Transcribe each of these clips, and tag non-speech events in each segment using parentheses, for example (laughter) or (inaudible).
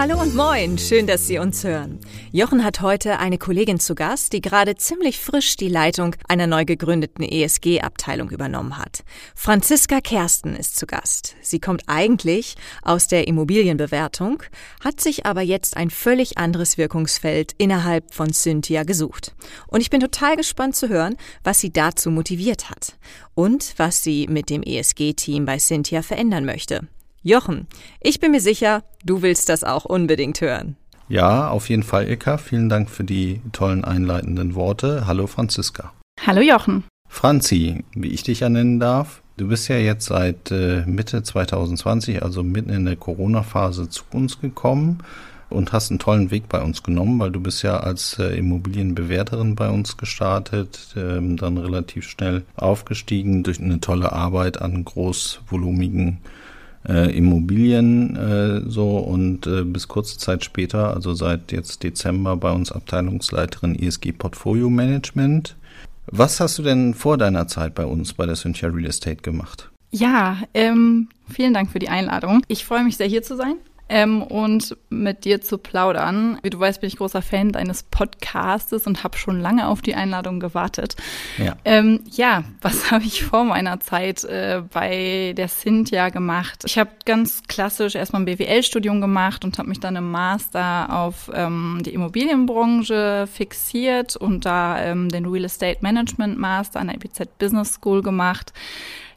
Hallo und moin, schön, dass Sie uns hören. Jochen hat heute eine Kollegin zu Gast, die gerade ziemlich frisch die Leitung einer neu gegründeten ESG-Abteilung übernommen hat. Franziska Kersten ist zu Gast. Sie kommt eigentlich aus der Immobilienbewertung, hat sich aber jetzt ein völlig anderes Wirkungsfeld innerhalb von Cynthia gesucht. Und ich bin total gespannt zu hören, was sie dazu motiviert hat und was sie mit dem ESG-Team bei Cynthia verändern möchte. Jochen, ich bin mir sicher, du willst das auch unbedingt hören. Ja, auf jeden Fall, Ilka. Vielen Dank für die tollen einleitenden Worte. Hallo, Franziska. Hallo, Jochen. Franzi, wie ich dich ja nennen darf. Du bist ja jetzt seit äh, Mitte 2020, also mitten in der Corona-Phase zu uns gekommen und hast einen tollen Weg bei uns genommen, weil du bist ja als äh, Immobilienbewerterin bei uns gestartet, ähm, dann relativ schnell aufgestiegen durch eine tolle Arbeit an großvolumigen äh, Immobilien äh, so und äh, bis kurze Zeit später, also seit jetzt Dezember bei uns Abteilungsleiterin ESG Portfolio Management. Was hast du denn vor deiner Zeit bei uns bei der Cynthia Real Estate gemacht? Ja, ähm, vielen Dank für die Einladung. Ich freue mich sehr, hier zu sein ähm, und mit dir zu plaudern. Wie du weißt, bin ich großer Fan deines Podcastes und habe schon lange auf die Einladung gewartet. Ja, ähm, ja was (laughs) habe ich vor meiner Zeit äh, bei der Cynthia gemacht? Ich habe ganz klassisch erstmal ein BWL-Studium gemacht und habe mich dann im Master auf ähm, die Immobilienbranche fixiert und da ähm, den Real Estate Management Master an der IBZ Business School gemacht.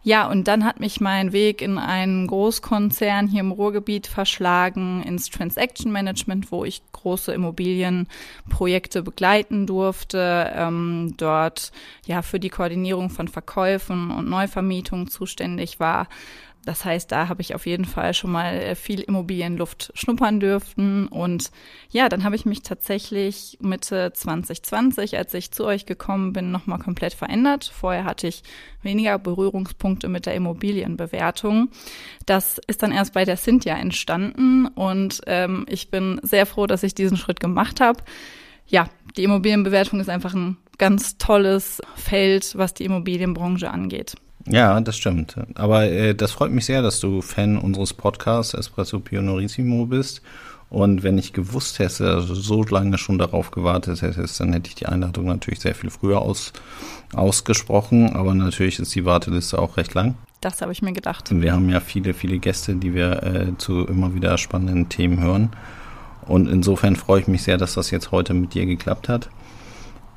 Ja, und dann hat mich mein Weg in einen Großkonzern hier im Ruhrgebiet verschlagen, ins Transaction Management, wo ich große Immobilienprojekte begleiten durfte, ähm, dort ja für die Koordinierung von Verkäufen und Neuvermietungen zuständig war das heißt, da habe ich auf jeden Fall schon mal äh, viel Immobilienluft schnuppern dürften. Und ja, dann habe ich mich tatsächlich Mitte 2020, als ich zu euch gekommen bin, nochmal komplett verändert. Vorher hatte ich weniger Berührungspunkte mit der Immobilienbewertung. Das ist dann erst bei der Cynthia entstanden und ähm, ich bin sehr froh, dass ich diesen Schritt gemacht habe. Ja, die Immobilienbewertung ist einfach ein ganz tolles Feld, was die Immobilienbranche angeht. Ja, das stimmt. Aber äh, das freut mich sehr, dass du Fan unseres Podcasts Espresso Pionorissimo bist. Und wenn ich gewusst hätte, also so lange schon darauf gewartet hättest, dann hätte ich die Einladung natürlich sehr viel früher aus, ausgesprochen. Aber natürlich ist die Warteliste auch recht lang. Das habe ich mir gedacht. Wir haben ja viele, viele Gäste, die wir äh, zu immer wieder spannenden Themen hören. Und insofern freue ich mich sehr, dass das jetzt heute mit dir geklappt hat.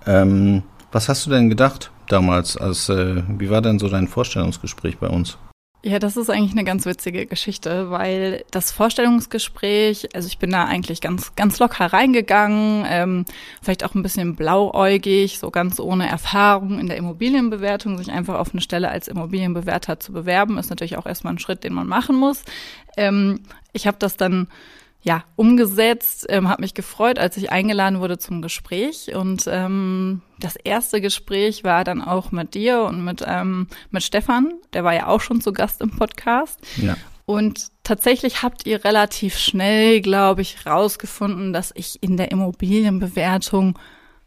Ähm, was hast du denn gedacht? Damals? Als, äh, wie war denn so dein Vorstellungsgespräch bei uns? Ja, das ist eigentlich eine ganz witzige Geschichte, weil das Vorstellungsgespräch, also ich bin da eigentlich ganz, ganz locker reingegangen, ähm, vielleicht auch ein bisschen blauäugig, so ganz ohne Erfahrung in der Immobilienbewertung, sich einfach auf eine Stelle als Immobilienbewerter zu bewerben, ist natürlich auch erstmal ein Schritt, den man machen muss. Ähm, ich habe das dann ja, umgesetzt, ähm, habe mich gefreut, als ich eingeladen wurde zum Gespräch. Und ähm, das erste Gespräch war dann auch mit dir und mit, ähm, mit Stefan, der war ja auch schon zu Gast im Podcast. Ja. Und tatsächlich habt ihr relativ schnell, glaube ich, rausgefunden, dass ich in der Immobilienbewertung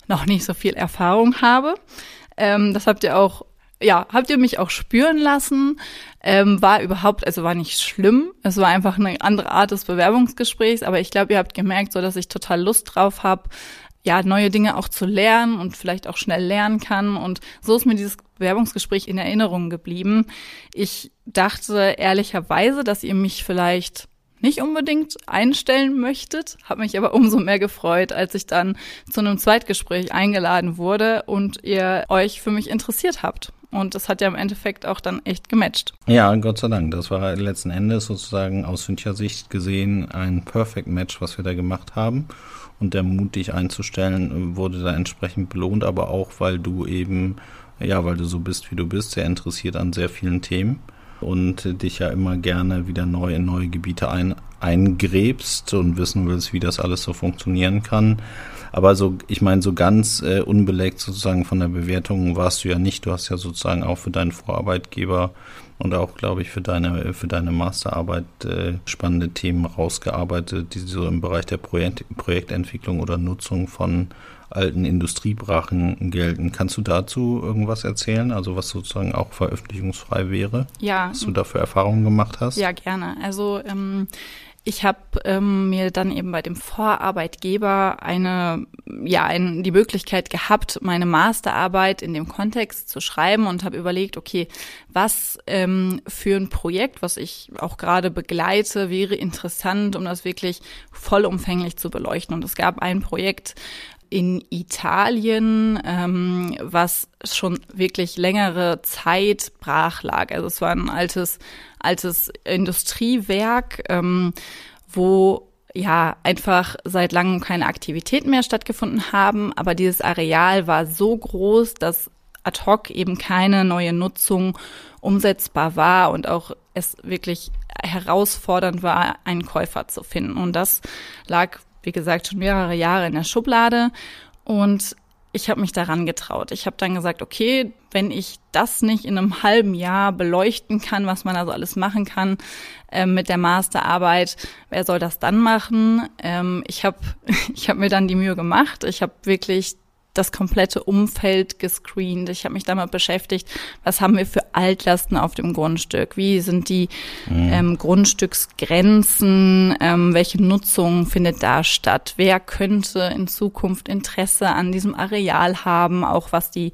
noch nicht so viel Erfahrung habe. Ähm, das habt ihr auch ja, habt ihr mich auch spüren lassen. Ähm, war überhaupt, also war nicht schlimm. Es war einfach eine andere Art des Bewerbungsgesprächs, aber ich glaube, ihr habt gemerkt, so dass ich total Lust drauf habe, ja, neue Dinge auch zu lernen und vielleicht auch schnell lernen kann. Und so ist mir dieses Bewerbungsgespräch in Erinnerung geblieben. Ich dachte ehrlicherweise, dass ihr mich vielleicht nicht unbedingt einstellen möchtet, habe mich aber umso mehr gefreut, als ich dann zu einem Zweitgespräch eingeladen wurde und ihr euch für mich interessiert habt. Und das hat ja im Endeffekt auch dann echt gematcht. Ja, Gott sei Dank. Das war letzten Endes sozusagen aus Cynthia Sicht gesehen ein Perfect Match, was wir da gemacht haben. Und der Mut, dich einzustellen, wurde da entsprechend belohnt, aber auch, weil du eben, ja, weil du so bist, wie du bist, sehr interessiert an sehr vielen Themen und dich ja immer gerne wieder neu in neue Gebiete ein, eingräbst und wissen willst, wie das alles so funktionieren kann. Aber so, ich meine, so ganz äh, unbelegt sozusagen von der Bewertung warst du ja nicht. Du hast ja sozusagen auch für deinen Vorarbeitgeber und auch, glaube ich, für deine, für deine Masterarbeit äh, spannende Themen rausgearbeitet, die so im Bereich der Projekt, Projektentwicklung oder Nutzung von alten Industriebrachen gelten. Kannst du dazu irgendwas erzählen? Also was sozusagen auch veröffentlichungsfrei wäre? Ja. Was du dafür Erfahrungen gemacht hast? Ja, gerne. Also ähm, ich habe ähm, mir dann eben bei dem Vorarbeitgeber eine, ja, ein, die Möglichkeit gehabt, meine Masterarbeit in dem Kontext zu schreiben und habe überlegt, okay, was ähm, für ein Projekt, was ich auch gerade begleite, wäre interessant, um das wirklich vollumfänglich zu beleuchten. Und es gab ein Projekt, in Italien, ähm, was schon wirklich längere Zeit brach lag. Also es war ein altes, altes Industriewerk, ähm, wo ja einfach seit langem keine Aktivitäten mehr stattgefunden haben, aber dieses Areal war so groß, dass ad hoc eben keine neue Nutzung umsetzbar war und auch es wirklich herausfordernd war, einen Käufer zu finden. Und das lag wie gesagt, schon mehrere Jahre in der Schublade und ich habe mich daran getraut. Ich habe dann gesagt, okay, wenn ich das nicht in einem halben Jahr beleuchten kann, was man also alles machen kann äh, mit der Masterarbeit, wer soll das dann machen? Ähm, ich habe (laughs) ich hab mir dann die Mühe gemacht. Ich habe wirklich das komplette Umfeld gescreent. Ich habe mich damit beschäftigt, was haben wir für Altlasten auf dem Grundstück? Wie sind die mhm. ähm, Grundstücksgrenzen? Ähm, welche Nutzung findet da statt? Wer könnte in Zukunft Interesse an diesem Areal haben? Auch was die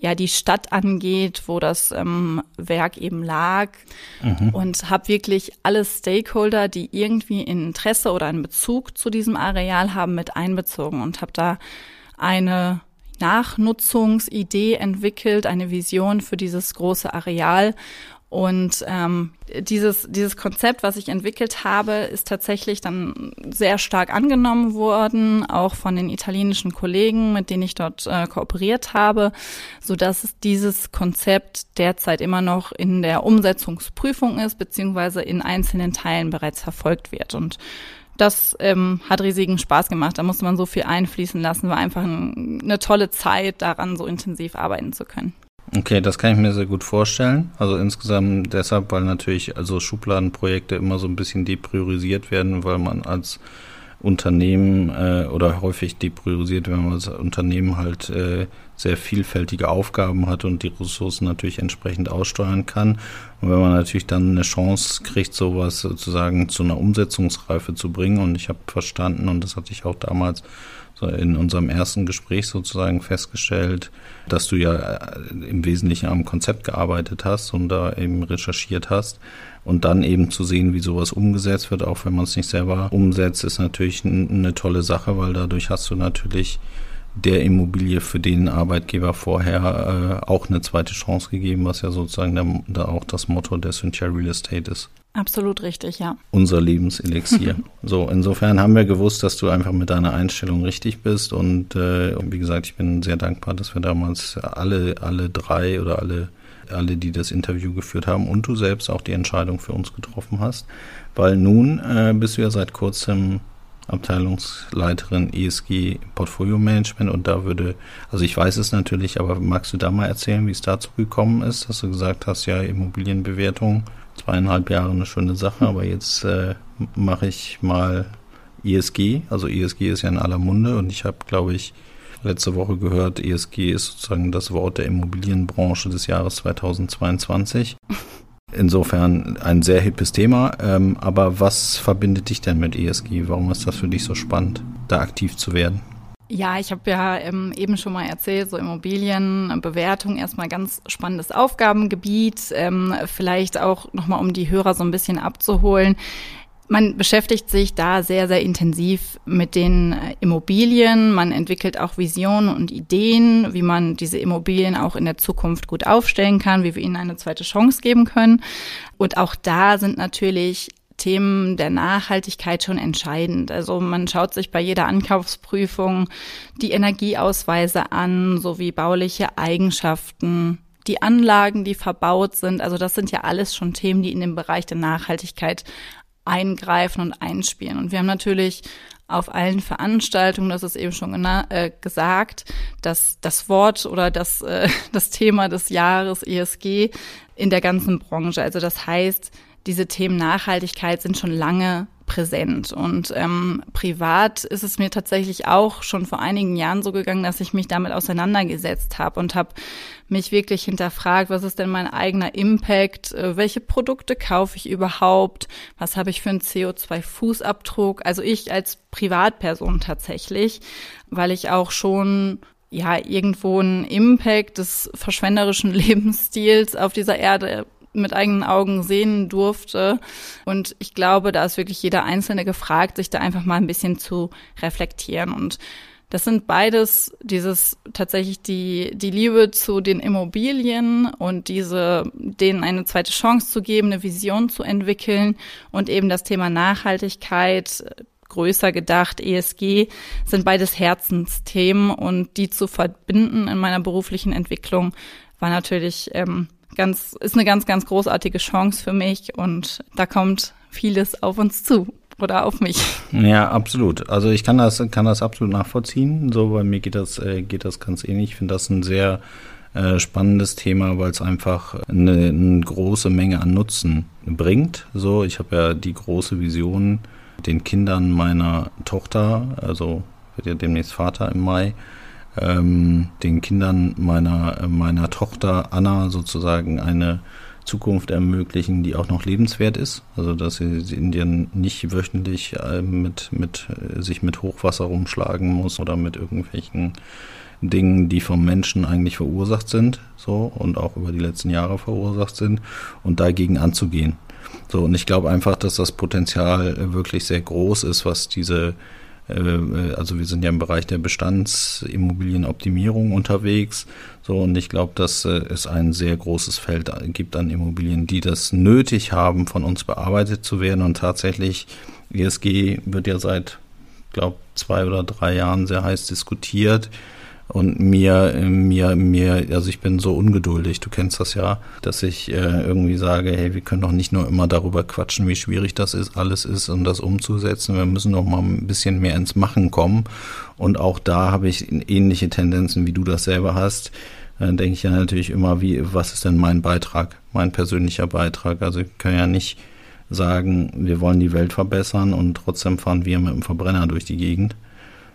ja die Stadt angeht, wo das ähm, Werk eben lag mhm. und habe wirklich alle Stakeholder, die irgendwie ein Interesse oder einen Bezug zu diesem Areal haben, mit einbezogen und habe da eine Nachnutzungsidee entwickelt, eine Vision für dieses große Areal. Und ähm, dieses, dieses Konzept, was ich entwickelt habe, ist tatsächlich dann sehr stark angenommen worden, auch von den italienischen Kollegen, mit denen ich dort äh, kooperiert habe, so dass dieses Konzept derzeit immer noch in der Umsetzungsprüfung ist, beziehungsweise in einzelnen Teilen bereits verfolgt wird. Und das ähm, hat riesigen Spaß gemacht. Da musste man so viel einfließen lassen. War einfach ein, eine tolle Zeit, daran so intensiv arbeiten zu können. Okay, das kann ich mir sehr gut vorstellen. Also insgesamt deshalb, weil natürlich also Schubladenprojekte immer so ein bisschen depriorisiert werden, weil man als Unternehmen äh, oder häufig depriorisiert, wenn man als Unternehmen halt äh, sehr vielfältige Aufgaben hat und die Ressourcen natürlich entsprechend aussteuern kann. Und wenn man natürlich dann eine Chance kriegt, sowas sozusagen zu einer Umsetzungsreife zu bringen, und ich habe verstanden, und das hatte ich auch damals in unserem ersten Gespräch sozusagen festgestellt, dass du ja äh, im Wesentlichen am Konzept gearbeitet hast und da eben recherchiert hast. Und dann eben zu sehen, wie sowas umgesetzt wird, auch wenn man es nicht selber umsetzt, ist natürlich eine tolle Sache, weil dadurch hast du natürlich der Immobilie für den Arbeitgeber vorher äh, auch eine zweite Chance gegeben, was ja sozusagen da, da auch das Motto der Cynthia Real Estate ist. Absolut richtig, ja. Unser Lebenselixier. (laughs) so, insofern haben wir gewusst, dass du einfach mit deiner Einstellung richtig bist und äh, wie gesagt, ich bin sehr dankbar, dass wir damals alle, alle drei oder alle, alle, die das Interview geführt haben und du selbst auch die Entscheidung für uns getroffen hast, weil nun äh, bist du ja seit kurzem Abteilungsleiterin ESG Portfolio Management und da würde, also ich weiß es natürlich, aber magst du da mal erzählen, wie es dazu gekommen ist, dass du gesagt hast, ja, Immobilienbewertung, zweieinhalb Jahre eine schöne Sache, aber jetzt äh, mache ich mal ESG, also ESG ist ja in aller Munde und ich habe, glaube ich, letzte Woche gehört, ESG ist sozusagen das Wort der Immobilienbranche des Jahres 2022. Insofern ein sehr hippes Thema. Ähm, aber was verbindet dich denn mit ESG? Warum ist das für dich so spannend, da aktiv zu werden? Ja, ich habe ja ähm, eben schon mal erzählt, so Immobilienbewertung erstmal ganz spannendes Aufgabengebiet. Ähm, vielleicht auch nochmal, um die Hörer so ein bisschen abzuholen man beschäftigt sich da sehr, sehr intensiv mit den äh, Immobilien. Man entwickelt auch Visionen und Ideen, wie man diese Immobilien auch in der Zukunft gut aufstellen kann, wie wir ihnen eine zweite Chance geben können. Und auch da sind natürlich Themen der Nachhaltigkeit schon entscheidend. Also man schaut sich bei jeder Ankaufsprüfung die Energieausweise an, sowie bauliche Eigenschaften, die Anlagen, die verbaut sind. Also das sind ja alles schon Themen, die in dem Bereich der Nachhaltigkeit eingreifen und einspielen. Und wir haben natürlich auf allen Veranstaltungen, das ist eben schon äh, gesagt, dass das Wort oder das, äh, (laughs) das Thema des Jahres ESG in der ganzen Branche. Also das heißt, diese Themen Nachhaltigkeit sind schon lange präsent. Und ähm, privat ist es mir tatsächlich auch schon vor einigen Jahren so gegangen, dass ich mich damit auseinandergesetzt habe und habe mich wirklich hinterfragt, was ist denn mein eigener Impact, äh, welche Produkte kaufe ich überhaupt, was habe ich für einen CO2-Fußabdruck, also ich als Privatperson tatsächlich, weil ich auch schon ja irgendwo einen Impact des verschwenderischen (laughs) Lebensstils auf dieser Erde mit eigenen Augen sehen durfte. Und ich glaube, da ist wirklich jeder Einzelne gefragt, sich da einfach mal ein bisschen zu reflektieren. Und das sind beides dieses tatsächlich die, die Liebe zu den Immobilien und diese, denen eine zweite Chance zu geben, eine Vision zu entwickeln und eben das Thema Nachhaltigkeit, größer gedacht, ESG, sind beides Herzensthemen und die zu verbinden in meiner beruflichen Entwicklung war natürlich ähm, ganz, ist eine ganz, ganz großartige Chance für mich und da kommt vieles auf uns zu oder auf mich. Ja, absolut. Also ich kann das, kann das absolut nachvollziehen. So, bei mir geht das, äh, geht das ganz ähnlich. Ich finde das ein sehr äh, spannendes Thema, weil es einfach eine, eine, große Menge an Nutzen bringt. So, ich habe ja die große Vision, den Kindern meiner Tochter, also wird ja demnächst Vater im Mai, ähm, den Kindern meiner, meiner Tochter Anna sozusagen eine Zukunft ermöglichen, die auch noch lebenswert ist. Also dass sie in Indien nicht wöchentlich äh, mit, mit, äh, sich mit Hochwasser rumschlagen muss oder mit irgendwelchen Dingen, die vom Menschen eigentlich verursacht sind, so und auch über die letzten Jahre verursacht sind und dagegen anzugehen. So, und ich glaube einfach, dass das Potenzial wirklich sehr groß ist, was diese äh, also wir sind ja im Bereich der Bestandsimmobilienoptimierung unterwegs. So, und ich glaube, dass äh, es ein sehr großes Feld gibt an Immobilien, die das nötig haben, von uns bearbeitet zu werden. Und tatsächlich, ESG wird ja seit, glaube zwei oder drei Jahren sehr heiß diskutiert. Und mir, mir, mir, also ich bin so ungeduldig, du kennst das ja, dass ich äh, irgendwie sage, hey, wir können doch nicht nur immer darüber quatschen, wie schwierig das ist, alles ist, um das umzusetzen. Wir müssen doch mal ein bisschen mehr ins Machen kommen. Und auch da habe ich ähnliche Tendenzen, wie du das selber hast. Dann denke ich ja natürlich immer, wie, was ist denn mein Beitrag, mein persönlicher Beitrag? Also ich kann ja nicht sagen, wir wollen die Welt verbessern und trotzdem fahren wir mit dem Verbrenner durch die Gegend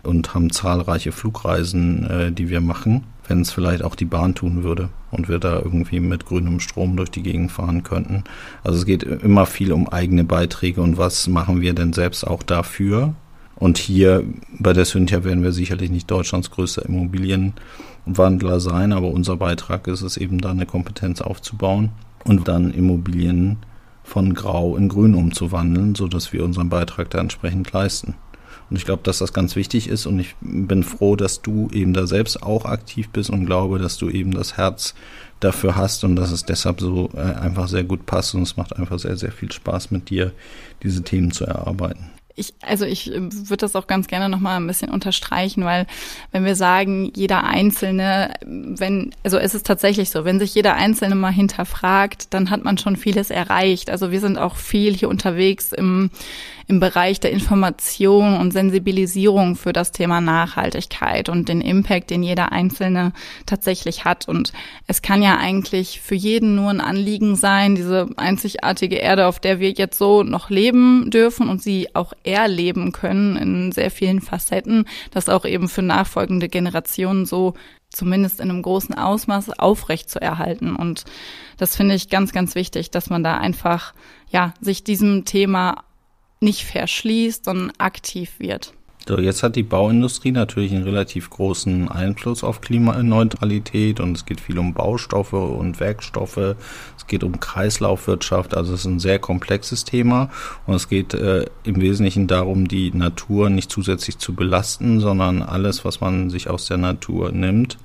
und haben zahlreiche Flugreisen, äh, die wir machen, wenn es vielleicht auch die Bahn tun würde und wir da irgendwie mit grünem Strom durch die Gegend fahren könnten. Also es geht immer viel um eigene Beiträge und was machen wir denn selbst auch dafür. Und hier bei der Cynthia werden wir sicherlich nicht Deutschlands größter Immobilienwandler sein, aber unser Beitrag ist es eben da eine Kompetenz aufzubauen und dann Immobilien von grau in grün umzuwandeln, sodass wir unseren Beitrag da entsprechend leisten. Und ich glaube, dass das ganz wichtig ist und ich bin froh, dass du eben da selbst auch aktiv bist und glaube, dass du eben das Herz dafür hast und dass es deshalb so äh, einfach sehr gut passt und es macht einfach sehr, sehr viel Spaß mit dir, diese Themen zu erarbeiten. Ich, also ich äh, würde das auch ganz gerne nochmal ein bisschen unterstreichen, weil wenn wir sagen, jeder Einzelne, wenn, also es ist tatsächlich so, wenn sich jeder Einzelne mal hinterfragt, dann hat man schon vieles erreicht. Also wir sind auch viel hier unterwegs im, im Bereich der Information und Sensibilisierung für das Thema Nachhaltigkeit und den Impact, den jeder Einzelne tatsächlich hat. Und es kann ja eigentlich für jeden nur ein Anliegen sein, diese einzigartige Erde, auf der wir jetzt so noch leben dürfen und sie auch erleben können in sehr vielen Facetten, das auch eben für nachfolgende Generationen so zumindest in einem großen Ausmaß aufrecht zu erhalten. Und das finde ich ganz, ganz wichtig, dass man da einfach, ja, sich diesem Thema nicht verschließt, sondern aktiv wird. So, jetzt hat die Bauindustrie natürlich einen relativ großen Einfluss auf Klimaneutralität und es geht viel um Baustoffe und Werkstoffe. Es geht um Kreislaufwirtschaft, also es ist ein sehr komplexes Thema und es geht äh, im Wesentlichen darum, die Natur nicht zusätzlich zu belasten, sondern alles, was man sich aus der Natur nimmt,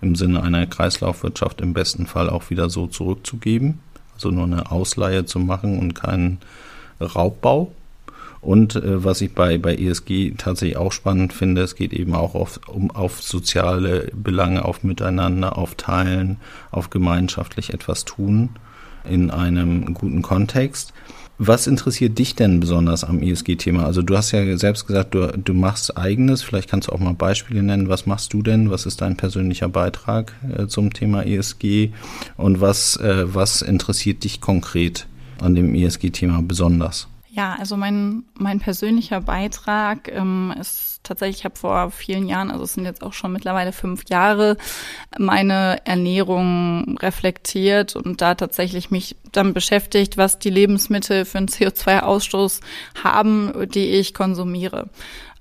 im Sinne einer Kreislaufwirtschaft im besten Fall auch wieder so zurückzugeben. Also nur eine Ausleihe zu machen und keinen Raubbau. Und äh, was ich bei, bei ESG tatsächlich auch spannend finde, es geht eben auch auf, um, auf soziale Belange, auf Miteinander, auf Teilen, auf gemeinschaftlich etwas tun in einem guten Kontext. Was interessiert dich denn besonders am ESG-Thema? Also du hast ja selbst gesagt, du, du machst eigenes. Vielleicht kannst du auch mal Beispiele nennen. Was machst du denn? Was ist dein persönlicher Beitrag äh, zum Thema ESG? Und was, äh, was interessiert dich konkret an dem ESG-Thema besonders? Ja, also mein, mein persönlicher Beitrag ähm, ist tatsächlich, ich habe vor vielen Jahren, also es sind jetzt auch schon mittlerweile fünf Jahre, meine Ernährung reflektiert und da tatsächlich mich dann beschäftigt, was die Lebensmittel für einen CO2-Ausstoß haben, die ich konsumiere.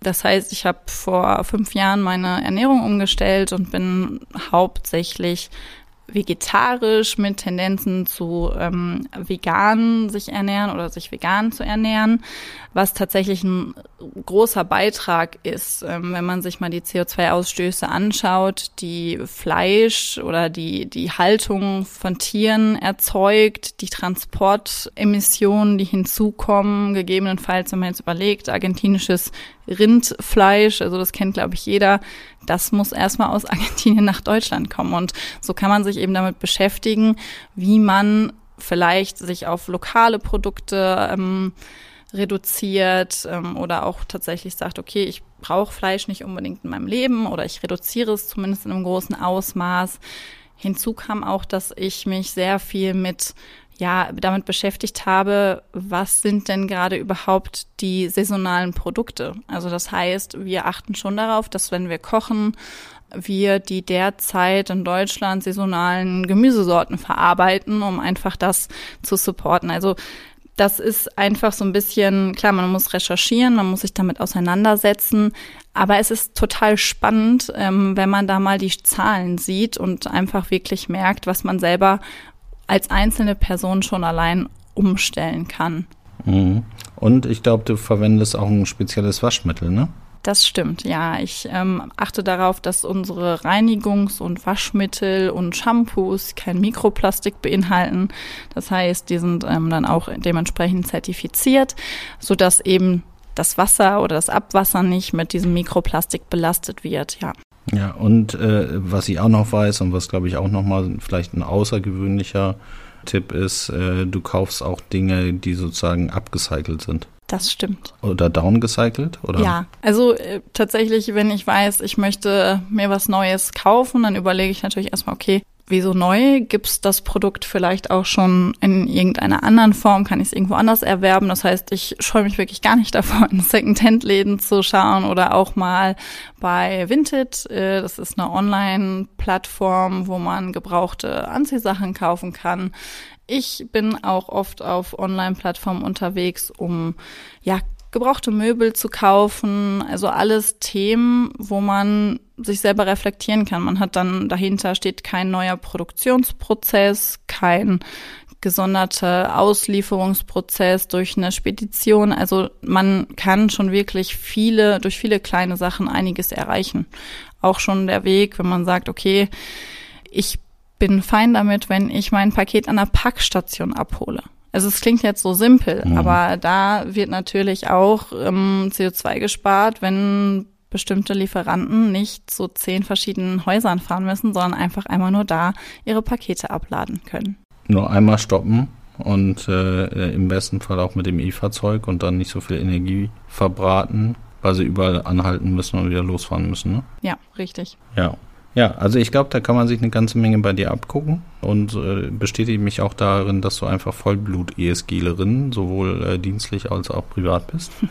Das heißt, ich habe vor fünf Jahren meine Ernährung umgestellt und bin hauptsächlich vegetarisch mit Tendenzen zu ähm, vegan sich ernähren oder sich vegan zu ernähren, was tatsächlich ein großer Beitrag ist, ähm, wenn man sich mal die CO2-Ausstöße anschaut, die Fleisch oder die, die Haltung von Tieren erzeugt, die Transportemissionen, die hinzukommen, gegebenenfalls, wenn man jetzt überlegt, argentinisches Rindfleisch, also das kennt, glaube ich, jeder, das muss erstmal aus (laughs) Argentinien nach Deutschland kommen. Und so kann man sich eben damit beschäftigen, wie man vielleicht sich auf lokale Produkte ähm, reduziert ähm, oder auch tatsächlich sagt, okay, ich brauche Fleisch nicht unbedingt in meinem Leben oder ich reduziere es zumindest in einem großen Ausmaß. Hinzu kam auch, dass ich mich sehr viel mit ja, damit beschäftigt habe, was sind denn gerade überhaupt die saisonalen Produkte? Also das heißt, wir achten schon darauf, dass wenn wir kochen, wir die derzeit in Deutschland saisonalen Gemüsesorten verarbeiten, um einfach das zu supporten. Also das ist einfach so ein bisschen, klar, man muss recherchieren, man muss sich damit auseinandersetzen, aber es ist total spannend, ähm, wenn man da mal die Zahlen sieht und einfach wirklich merkt, was man selber als einzelne Person schon allein umstellen kann. Mhm. Und ich glaube, du verwendest auch ein spezielles Waschmittel, ne? Das stimmt, ja. Ich ähm, achte darauf, dass unsere Reinigungs- und Waschmittel und Shampoos kein Mikroplastik beinhalten. Das heißt, die sind ähm, dann auch dementsprechend zertifiziert, sodass eben das Wasser oder das Abwasser nicht mit diesem Mikroplastik belastet wird, ja. Ja, und äh, was ich auch noch weiß und was glaube ich auch nochmal vielleicht ein außergewöhnlicher Tipp ist, äh, du kaufst auch Dinge, die sozusagen abgecycelt sind. Das stimmt. Oder downgecycelt, oder? Ja, also äh, tatsächlich, wenn ich weiß, ich möchte mir was Neues kaufen, dann überlege ich natürlich erstmal, okay, wieso neu? Gibt's das Produkt vielleicht auch schon in irgendeiner anderen Form? Kann ich es irgendwo anders erwerben? Das heißt, ich scheue mich wirklich gar nicht (laughs) davor, in Second-Hand-Läden zu schauen oder auch mal bei Vinted. Äh, das ist eine Online-Plattform, wo man gebrauchte Anziehsachen kaufen kann. Ich bin auch oft auf Online-Plattformen unterwegs, um ja gebrauchte Möbel zu kaufen, also alles Themen, wo man sich selber reflektieren kann. Man hat dann dahinter steht kein neuer Produktionsprozess, kein gesonderter Auslieferungsprozess durch eine Spedition. Also man kann schon wirklich viele, durch viele kleine Sachen einiges erreichen. Auch schon der Weg, wenn man sagt, okay, ich bin fein damit, wenn ich mein Paket an der Packstation abhole. Also es klingt jetzt so simpel, mhm. aber da wird natürlich auch ähm, CO2 gespart, wenn bestimmte Lieferanten nicht zu zehn verschiedenen Häusern fahren müssen, sondern einfach einmal nur da ihre Pakete abladen können. Nur einmal stoppen und äh, im besten Fall auch mit dem E-Fahrzeug und dann nicht so viel Energie verbraten, weil sie überall anhalten müssen und wieder losfahren müssen. Ne? Ja, richtig. Ja, ja, also ich glaube, da kann man sich eine ganze Menge bei dir abgucken und äh, bestätige mich auch darin, dass du einfach Vollblut-ESGlerin, sowohl äh, dienstlich als auch privat bist. (laughs)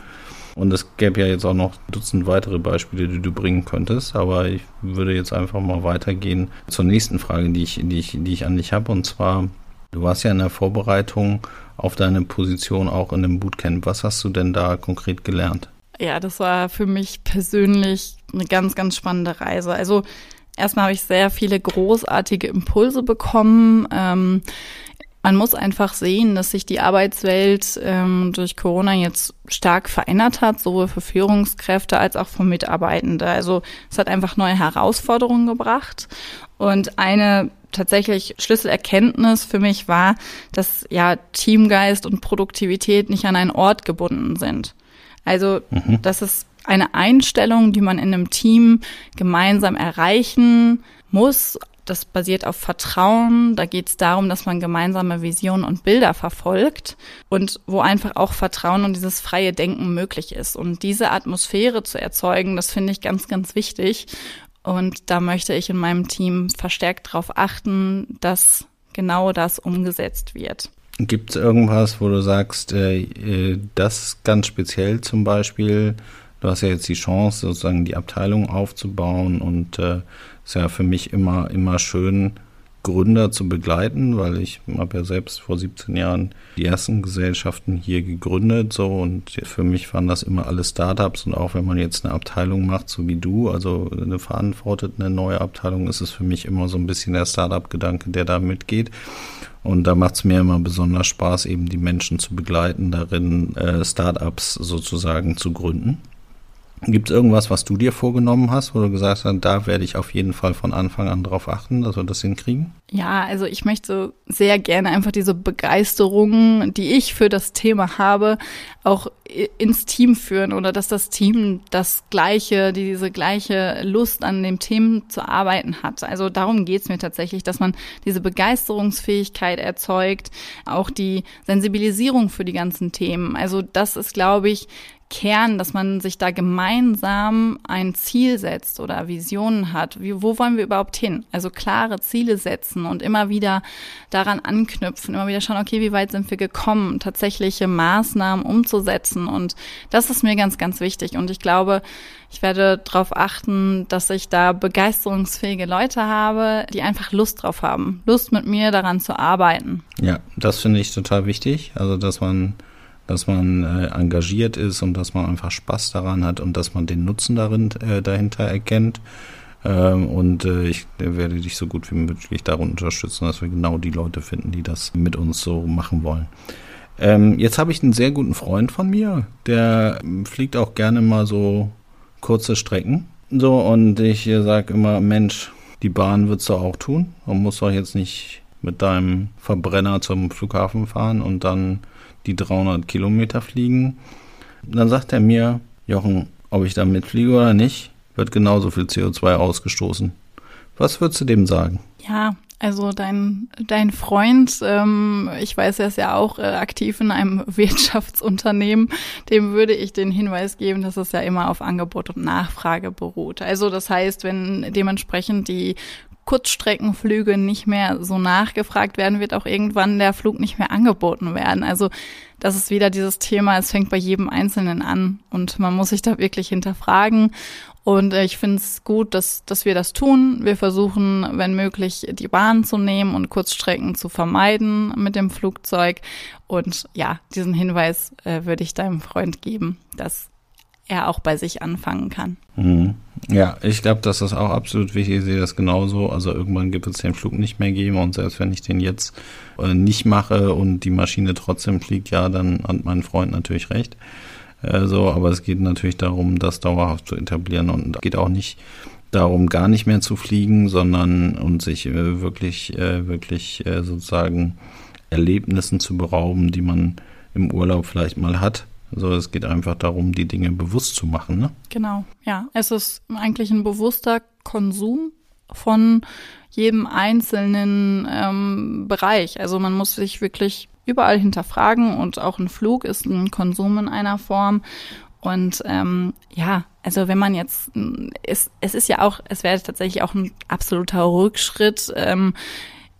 Und es gäbe ja jetzt auch noch Dutzend weitere Beispiele, die du bringen könntest, aber ich würde jetzt einfach mal weitergehen zur nächsten Frage, die ich, die ich, die ich an dich habe. Und zwar, du warst ja in der Vorbereitung auf deine Position auch in einem Bootcamp. Was hast du denn da konkret gelernt? Ja, das war für mich persönlich eine ganz, ganz spannende Reise. Also Erstmal habe ich sehr viele großartige Impulse bekommen. Ähm, man muss einfach sehen, dass sich die Arbeitswelt ähm, durch Corona jetzt stark verändert hat, sowohl für Führungskräfte als auch für Mitarbeitende. Also es hat einfach neue Herausforderungen gebracht. Und eine tatsächlich Schlüsselerkenntnis für mich war, dass ja Teamgeist und Produktivität nicht an einen Ort gebunden sind. Also, mhm. dass es eine Einstellung, die man in einem Team gemeinsam erreichen muss, das basiert auf Vertrauen. Da geht es darum, dass man gemeinsame Visionen und Bilder verfolgt und wo einfach auch Vertrauen und dieses freie Denken möglich ist. Und diese Atmosphäre zu erzeugen, das finde ich ganz, ganz wichtig. Und da möchte ich in meinem Team verstärkt darauf achten, dass genau das umgesetzt wird. Gibt es irgendwas, wo du sagst, äh, äh, das ganz speziell zum Beispiel, du hast ja jetzt die Chance, sozusagen die Abteilung aufzubauen und äh, ist ja für mich immer, immer schön, Gründer zu begleiten, weil ich habe ja selbst vor 17 Jahren die ersten Gesellschaften hier gegründet so und für mich waren das immer alle Startups und auch wenn man jetzt eine Abteilung macht, so wie du, also eine verantwortet eine neue Abteilung, ist es für mich immer so ein bisschen der Startup-Gedanke, der da mitgeht. Und da macht es mir immer besonders Spaß, eben die Menschen zu begleiten, darin äh, Startups sozusagen zu gründen. Gibt es irgendwas, was du dir vorgenommen hast, wo du gesagt hast, da werde ich auf jeden Fall von Anfang an drauf achten, dass wir das hinkriegen? Ja, also ich möchte sehr gerne einfach diese Begeisterung, die ich für das Thema habe, auch ins Team führen oder dass das Team das gleiche, diese gleiche Lust an dem Thema zu arbeiten hat. Also darum geht's mir tatsächlich, dass man diese Begeisterungsfähigkeit erzeugt, auch die Sensibilisierung für die ganzen Themen. Also das ist, glaube ich, Kern, dass man sich da gemeinsam ein Ziel setzt oder Visionen hat. Wie, wo wollen wir überhaupt hin? Also klare Ziele setzen und immer wieder daran anknüpfen, immer wieder schauen, okay, wie weit sind wir gekommen, tatsächliche Maßnahmen umzusetzen. Und das ist mir ganz, ganz wichtig. Und ich glaube, ich werde darauf achten, dass ich da begeisterungsfähige Leute habe, die einfach Lust drauf haben, Lust mit mir daran zu arbeiten. Ja, das finde ich total wichtig. Also, dass man dass man äh, engagiert ist und dass man einfach Spaß daran hat und dass man den Nutzen darin äh, dahinter erkennt. Ähm, und äh, ich werde dich so gut wie möglich darum unterstützen, dass wir genau die Leute finden, die das mit uns so machen wollen. Ähm, jetzt habe ich einen sehr guten Freund von mir, der fliegt auch gerne mal so kurze Strecken. So, und ich äh, sage immer, Mensch, die Bahn wird's doch auch tun. Man muss doch jetzt nicht mit deinem Verbrenner zum Flughafen fahren und dann die 300 Kilometer fliegen. Dann sagt er mir, Jochen, ob ich da mitfliege oder nicht, wird genauso viel CO2 ausgestoßen. Was würdest du dem sagen? Ja, also dein, dein Freund, ähm, ich weiß, er ist ja auch äh, aktiv in einem (laughs) Wirtschaftsunternehmen, dem würde ich den Hinweis geben, dass es ja immer auf Angebot und Nachfrage beruht. Also das heißt, wenn dementsprechend die Kurzstreckenflüge nicht mehr so nachgefragt werden, wird auch irgendwann der Flug nicht mehr angeboten werden. Also das ist wieder dieses Thema, es fängt bei jedem Einzelnen an und man muss sich da wirklich hinterfragen. Und äh, ich finde es gut, dass, dass wir das tun. Wir versuchen, wenn möglich, die Bahn zu nehmen und Kurzstrecken zu vermeiden mit dem Flugzeug. Und ja, diesen Hinweis äh, würde ich deinem Freund geben, dass er auch bei sich anfangen kann. Mhm. Ja, ich glaube, das ist auch absolut wichtig. Ich sehe das genauso. Also irgendwann gibt es den Flug nicht mehr geben und selbst wenn ich den jetzt äh, nicht mache und die Maschine trotzdem fliegt, ja, dann hat mein Freund natürlich recht. Äh, so, aber es geht natürlich darum, das dauerhaft zu etablieren und es geht auch nicht darum, gar nicht mehr zu fliegen, sondern und sich äh, wirklich, äh, wirklich äh, sozusagen Erlebnissen zu berauben, die man im Urlaub vielleicht mal hat also es geht einfach darum, die Dinge bewusst zu machen. Ne? Genau, ja. Es ist eigentlich ein bewusster Konsum von jedem einzelnen ähm, Bereich. Also man muss sich wirklich überall hinterfragen und auch ein Flug ist ein Konsum in einer Form. Und ähm, ja, also wenn man jetzt, es, es ist ja auch, es wäre tatsächlich auch ein absoluter Rückschritt. Ähm,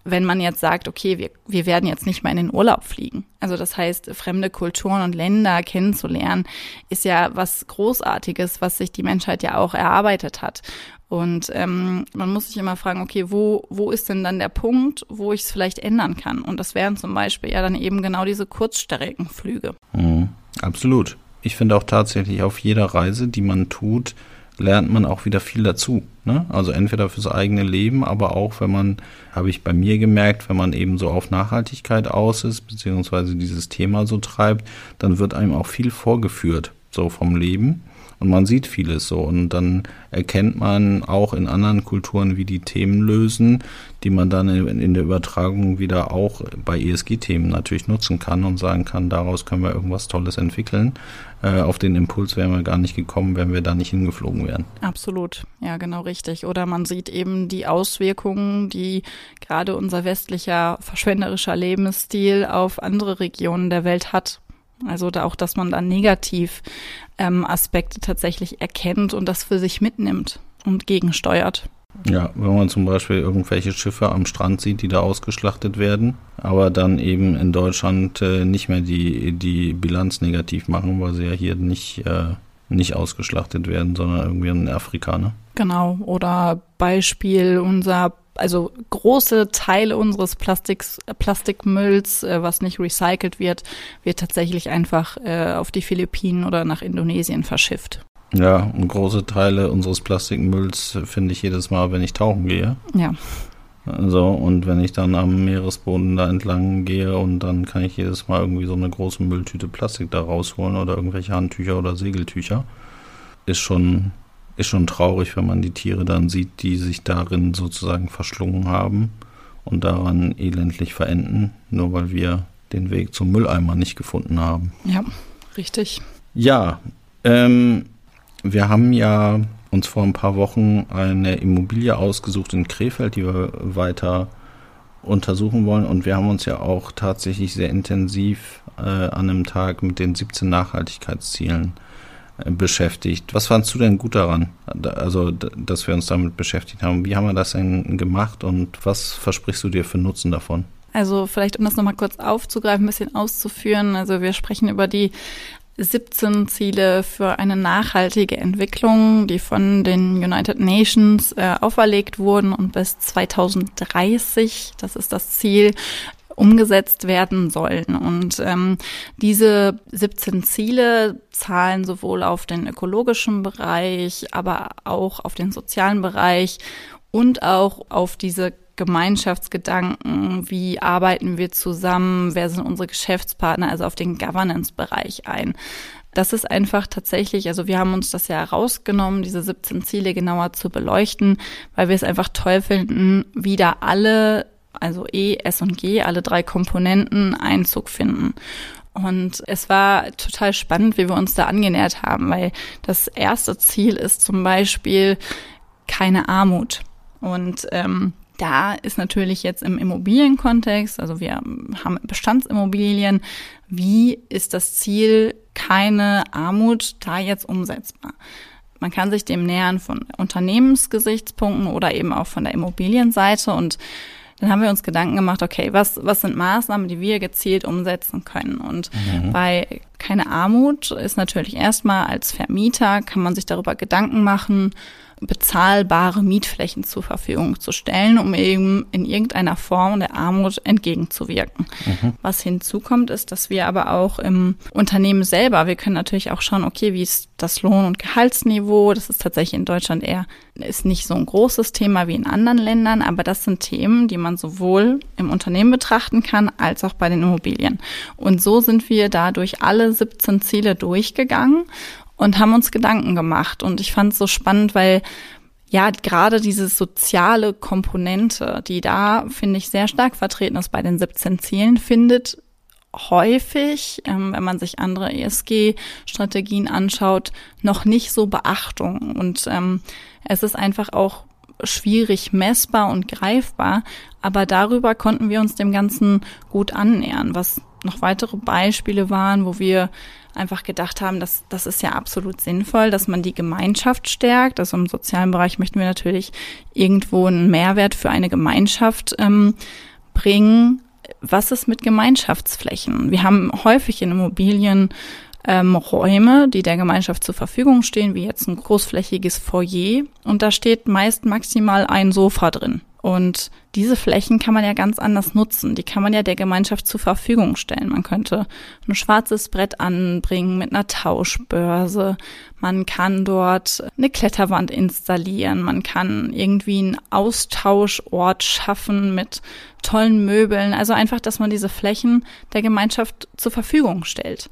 wenn man jetzt sagt, okay, wir, wir werden jetzt nicht mehr in den Urlaub fliegen. Also das heißt, fremde Kulturen und Länder kennenzulernen, ist ja was Großartiges, was sich die Menschheit ja auch erarbeitet hat. Und ähm, man muss sich immer fragen, okay, wo, wo ist denn dann der Punkt, wo ich es vielleicht ändern kann? Und das wären zum Beispiel ja dann eben genau diese Kurzstreckenflüge. Mhm, absolut. Ich finde auch tatsächlich auf jeder Reise, die man tut, lernt man auch wieder viel dazu. Ne? Also entweder fürs eigene Leben, aber auch, wenn man, habe ich bei mir gemerkt, wenn man eben so auf Nachhaltigkeit aus ist, beziehungsweise dieses Thema so treibt, dann wird einem auch viel vorgeführt, so vom Leben. Und man sieht vieles so. Und dann erkennt man auch in anderen Kulturen, wie die Themen lösen, die man dann in, der Übertragung wieder auch bei ESG-Themen natürlich nutzen kann und sagen kann, daraus können wir irgendwas Tolles entwickeln. Äh, auf den Impuls wären wir gar nicht gekommen, wenn wir da nicht hingeflogen wären. Absolut, ja, genau richtig. Oder man sieht eben die Auswirkungen, die gerade unser westlicher verschwenderischer Lebensstil auf andere Regionen der Welt hat. Also da auch, dass man da negativ ähm, Aspekte tatsächlich erkennt und das für sich mitnimmt und gegensteuert. Ja, wenn man zum Beispiel irgendwelche Schiffe am Strand sieht, die da ausgeschlachtet werden, aber dann eben in Deutschland äh, nicht mehr die, die Bilanz negativ machen, weil sie ja hier nicht, äh, nicht ausgeschlachtet werden, sondern irgendwie in Afrika, ne? Genau, oder Beispiel unser also große Teile unseres Plastiks, Plastikmülls, äh, was nicht recycelt wird, wird tatsächlich einfach äh, auf die Philippinen oder nach Indonesien verschifft. Ja, und große Teile unseres Plastikmülls finde ich jedes Mal, wenn ich tauchen gehe. Ja. So, und wenn ich dann am Meeresboden da entlang gehe und dann kann ich jedes Mal irgendwie so eine große Mülltüte Plastik da rausholen oder irgendwelche Handtücher oder Segeltücher, ist schon ist schon traurig, wenn man die Tiere dann sieht, die sich darin sozusagen verschlungen haben und daran elendlich verenden, nur weil wir den Weg zum Mülleimer nicht gefunden haben. Ja, richtig. Ja, ähm, wir haben ja uns vor ein paar Wochen eine Immobilie ausgesucht in Krefeld, die wir weiter untersuchen wollen. Und wir haben uns ja auch tatsächlich sehr intensiv äh, an einem Tag mit den 17 Nachhaltigkeitszielen beschäftigt. Was fandst du denn gut daran, also dass wir uns damit beschäftigt haben? Wie haben wir das denn gemacht und was versprichst du dir für Nutzen davon? Also vielleicht, um das nochmal kurz aufzugreifen, ein bisschen auszuführen. Also wir sprechen über die 17 Ziele für eine nachhaltige Entwicklung, die von den United Nations äh, auferlegt wurden und bis 2030, das ist das Ziel, umgesetzt werden sollen. Und ähm, diese 17 Ziele zahlen sowohl auf den ökologischen Bereich, aber auch auf den sozialen Bereich und auch auf diese Gemeinschaftsgedanken, wie arbeiten wir zusammen, wer sind unsere Geschäftspartner, also auf den Governance-Bereich ein. Das ist einfach tatsächlich, also wir haben uns das ja herausgenommen, diese 17 Ziele genauer zu beleuchten, weil wir es einfach toll finden, wie da alle also E, S und G, alle drei Komponenten Einzug finden. Und es war total spannend, wie wir uns da angenähert haben, weil das erste Ziel ist zum Beispiel keine Armut. Und ähm, da ist natürlich jetzt im Immobilienkontext, also wir haben Bestandsimmobilien, wie ist das Ziel keine Armut da jetzt umsetzbar? Man kann sich dem nähern von Unternehmensgesichtspunkten oder eben auch von der Immobilienseite und dann haben wir uns Gedanken gemacht, okay, was, was sind Maßnahmen, die wir gezielt umsetzen können? Und mhm. bei keine Armut ist natürlich erstmal als Vermieter kann man sich darüber Gedanken machen, bezahlbare Mietflächen zur Verfügung zu stellen, um eben in irgendeiner Form der Armut entgegenzuwirken. Mhm. Was hinzukommt, ist, dass wir aber auch im Unternehmen selber, wir können natürlich auch schauen, okay, wie ist das Lohn- und Gehaltsniveau? Das ist tatsächlich in Deutschland eher, ist nicht so ein großes Thema wie in anderen Ländern, aber das sind Themen, die man sowohl im Unternehmen betrachten kann, als auch bei den Immobilien. Und so sind wir dadurch alle 17 Ziele durchgegangen und haben uns Gedanken gemacht. Und ich fand es so spannend, weil ja, gerade diese soziale Komponente, die da, finde ich, sehr stark vertreten ist bei den 17 Zielen, findet häufig, ähm, wenn man sich andere ESG-Strategien anschaut, noch nicht so Beachtung. Und ähm, es ist einfach auch schwierig messbar und greifbar, aber darüber konnten wir uns dem Ganzen gut annähern, was noch weitere Beispiele waren, wo wir einfach gedacht haben, dass das ist ja absolut sinnvoll, dass man die Gemeinschaft stärkt. Also im sozialen Bereich möchten wir natürlich irgendwo einen Mehrwert für eine Gemeinschaft ähm, bringen. Was ist mit Gemeinschaftsflächen? Wir haben häufig in Immobilien ähm, Räume, die der Gemeinschaft zur Verfügung stehen, wie jetzt ein großflächiges Foyer. Und da steht meist maximal ein Sofa drin. Und diese Flächen kann man ja ganz anders nutzen. Die kann man ja der Gemeinschaft zur Verfügung stellen. Man könnte ein schwarzes Brett anbringen mit einer Tauschbörse. Man kann dort eine Kletterwand installieren. Man kann irgendwie einen Austauschort schaffen mit tollen Möbeln. Also einfach, dass man diese Flächen der Gemeinschaft zur Verfügung stellt.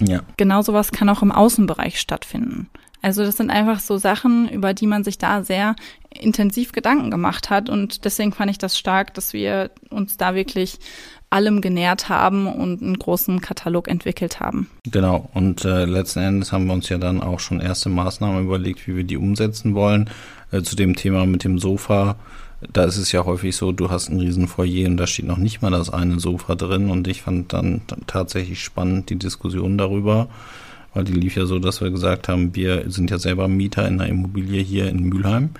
Ja. Genau sowas kann auch im Außenbereich stattfinden. Also das sind einfach so Sachen, über die man sich da sehr intensiv Gedanken gemacht hat. Und deswegen fand ich das stark, dass wir uns da wirklich allem genährt haben und einen großen Katalog entwickelt haben. Genau. Und äh, letzten Endes haben wir uns ja dann auch schon erste Maßnahmen überlegt, wie wir die umsetzen wollen. Äh, zu dem Thema mit dem Sofa. Da ist es ja häufig so, du hast ein riesen Foyer und da steht noch nicht mal das eine Sofa drin. Und ich fand dann tatsächlich spannend die Diskussion darüber, weil die lief ja so, dass wir gesagt haben, wir sind ja selber Mieter in einer Immobilie hier in Mülheim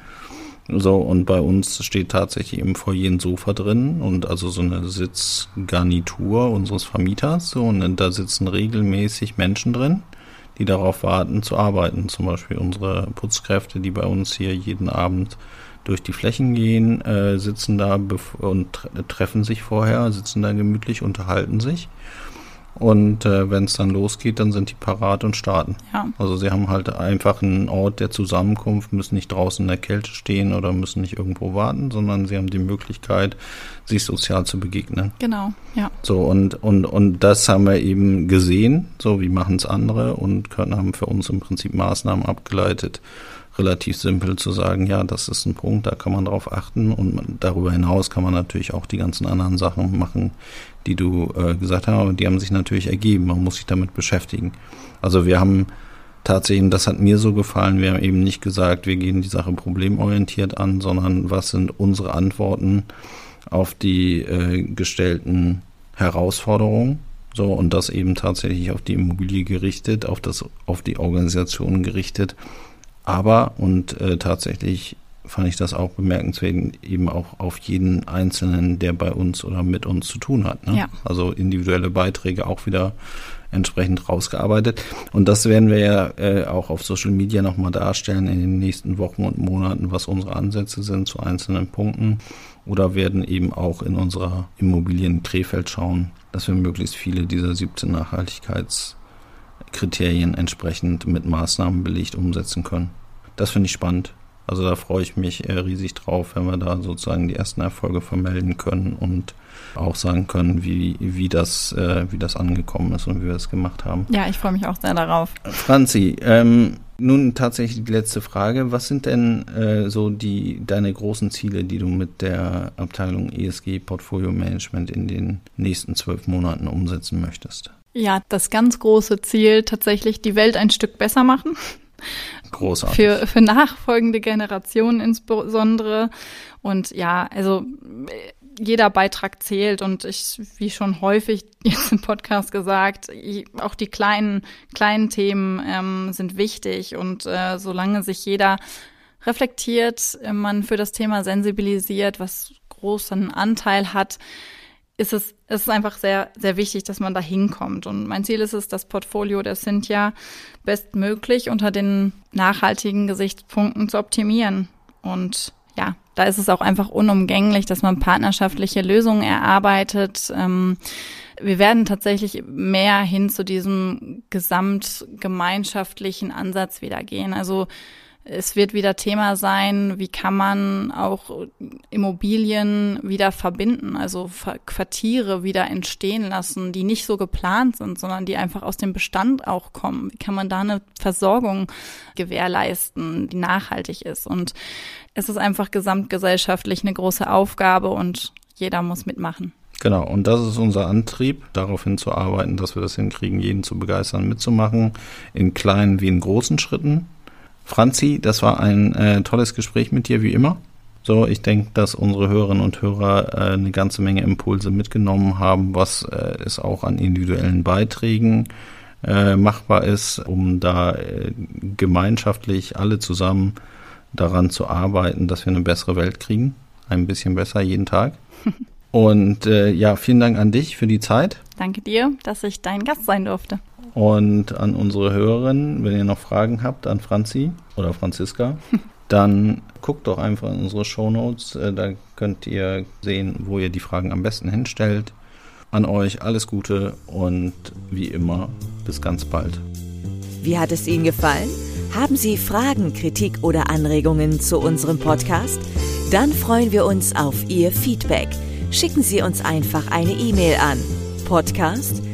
so, und bei uns steht tatsächlich im Foyer ein Sofa drin und also so eine Sitzgarnitur unseres Vermieters. So, und da sitzen regelmäßig Menschen drin, die darauf warten zu arbeiten. Zum Beispiel unsere Putzkräfte, die bei uns hier jeden Abend durch die Flächen gehen, äh, sitzen da und treffen sich vorher, sitzen da gemütlich, unterhalten sich. Und äh, wenn es dann losgeht, dann sind die parat und starten. Ja. Also sie haben halt einfach einen Ort der Zusammenkunft, müssen nicht draußen in der Kälte stehen oder müssen nicht irgendwo warten, sondern sie haben die Möglichkeit, sich sozial zu begegnen. Genau, ja. So, und, und, und das haben wir eben gesehen, so wie machen es andere und können, haben für uns im Prinzip Maßnahmen abgeleitet, relativ simpel zu sagen, ja, das ist ein Punkt, da kann man drauf achten. Und darüber hinaus kann man natürlich auch die ganzen anderen Sachen machen, die du äh, gesagt hast, aber die haben sich natürlich ergeben, man muss sich damit beschäftigen. Also wir haben tatsächlich, das hat mir so gefallen, wir haben eben nicht gesagt, wir gehen die Sache problemorientiert an, sondern was sind unsere Antworten auf die äh, gestellten Herausforderungen? So, und das eben tatsächlich auf die Immobilie gerichtet, auf das, auf die Organisation gerichtet aber, und äh, tatsächlich fand ich das auch bemerkenswert, eben auch auf jeden Einzelnen, der bei uns oder mit uns zu tun hat. Ne? Ja. Also individuelle Beiträge auch wieder entsprechend rausgearbeitet. Und das werden wir ja äh, auch auf Social Media nochmal darstellen in den nächsten Wochen und Monaten, was unsere Ansätze sind zu einzelnen Punkten. Oder werden eben auch in unserer Immobilien Krefeld schauen, dass wir möglichst viele dieser 17 Nachhaltigkeits- Kriterien entsprechend mit Maßnahmen belegt umsetzen können. Das finde ich spannend. Also da freue ich mich riesig drauf, wenn wir da sozusagen die ersten Erfolge vermelden können und auch sagen können, wie, wie, das, äh, wie das angekommen ist und wie wir es gemacht haben. Ja, ich freue mich auch sehr darauf. Franzi, ähm, nun tatsächlich die letzte Frage. Was sind denn äh, so die deine großen Ziele, die du mit der Abteilung ESG Portfolio Management in den nächsten zwölf Monaten umsetzen möchtest? Ja, das ganz große Ziel tatsächlich die Welt ein Stück besser machen. Großartig. Für, für nachfolgende Generationen insbesondere. Und ja, also jeder Beitrag zählt und ich, wie schon häufig (laughs) jetzt im Podcast gesagt, auch die kleinen, kleinen Themen ähm, sind wichtig und äh, solange sich jeder reflektiert, äh, man für das Thema sensibilisiert, was großen Anteil hat, ist es, es ist einfach sehr, sehr wichtig, dass man da hinkommt. Und mein Ziel ist es, das Portfolio der Cynthia bestmöglich unter den nachhaltigen Gesichtspunkten zu optimieren. Und ja, da ist es auch einfach unumgänglich, dass man partnerschaftliche Lösungen erarbeitet. Ähm, wir werden tatsächlich mehr hin zu diesem gesamtgemeinschaftlichen Ansatz wieder gehen. Also es wird wieder Thema sein, wie kann man auch Immobilien wieder verbinden, also Quartiere wieder entstehen lassen, die nicht so geplant sind, sondern die einfach aus dem Bestand auch kommen. Wie kann man da eine Versorgung gewährleisten, die nachhaltig ist? Und es ist einfach gesamtgesellschaftlich eine große Aufgabe und jeder muss mitmachen. Genau, und das ist unser Antrieb, darauf hinzuarbeiten, dass wir das hinkriegen, jeden zu begeistern, mitzumachen, in kleinen wie in großen Schritten Franzi, das war ein äh, tolles Gespräch mit dir, wie immer. So, ich denke, dass unsere Hörerinnen und Hörer äh, eine ganze Menge Impulse mitgenommen haben, was äh, es auch an individuellen Beiträgen äh, machbar ist, um da äh, gemeinschaftlich alle zusammen daran zu arbeiten, dass wir eine bessere Welt kriegen. Ein bisschen besser jeden Tag. (laughs) Und äh, ja, vielen Dank an dich für die Zeit. Danke dir, dass ich dein Gast sein durfte. Und an unsere Hörerinnen, wenn ihr noch Fragen habt an Franzi oder Franziska, (laughs) dann guckt doch einfach in unsere Shownotes. Äh, da könnt ihr sehen, wo ihr die Fragen am besten hinstellt. An euch alles Gute und wie immer, bis ganz bald. Wie hat es Ihnen gefallen? Haben Sie Fragen, Kritik oder Anregungen zu unserem Podcast? Dann freuen wir uns auf Ihr Feedback. Schicken Sie uns einfach eine E-Mail an podcast@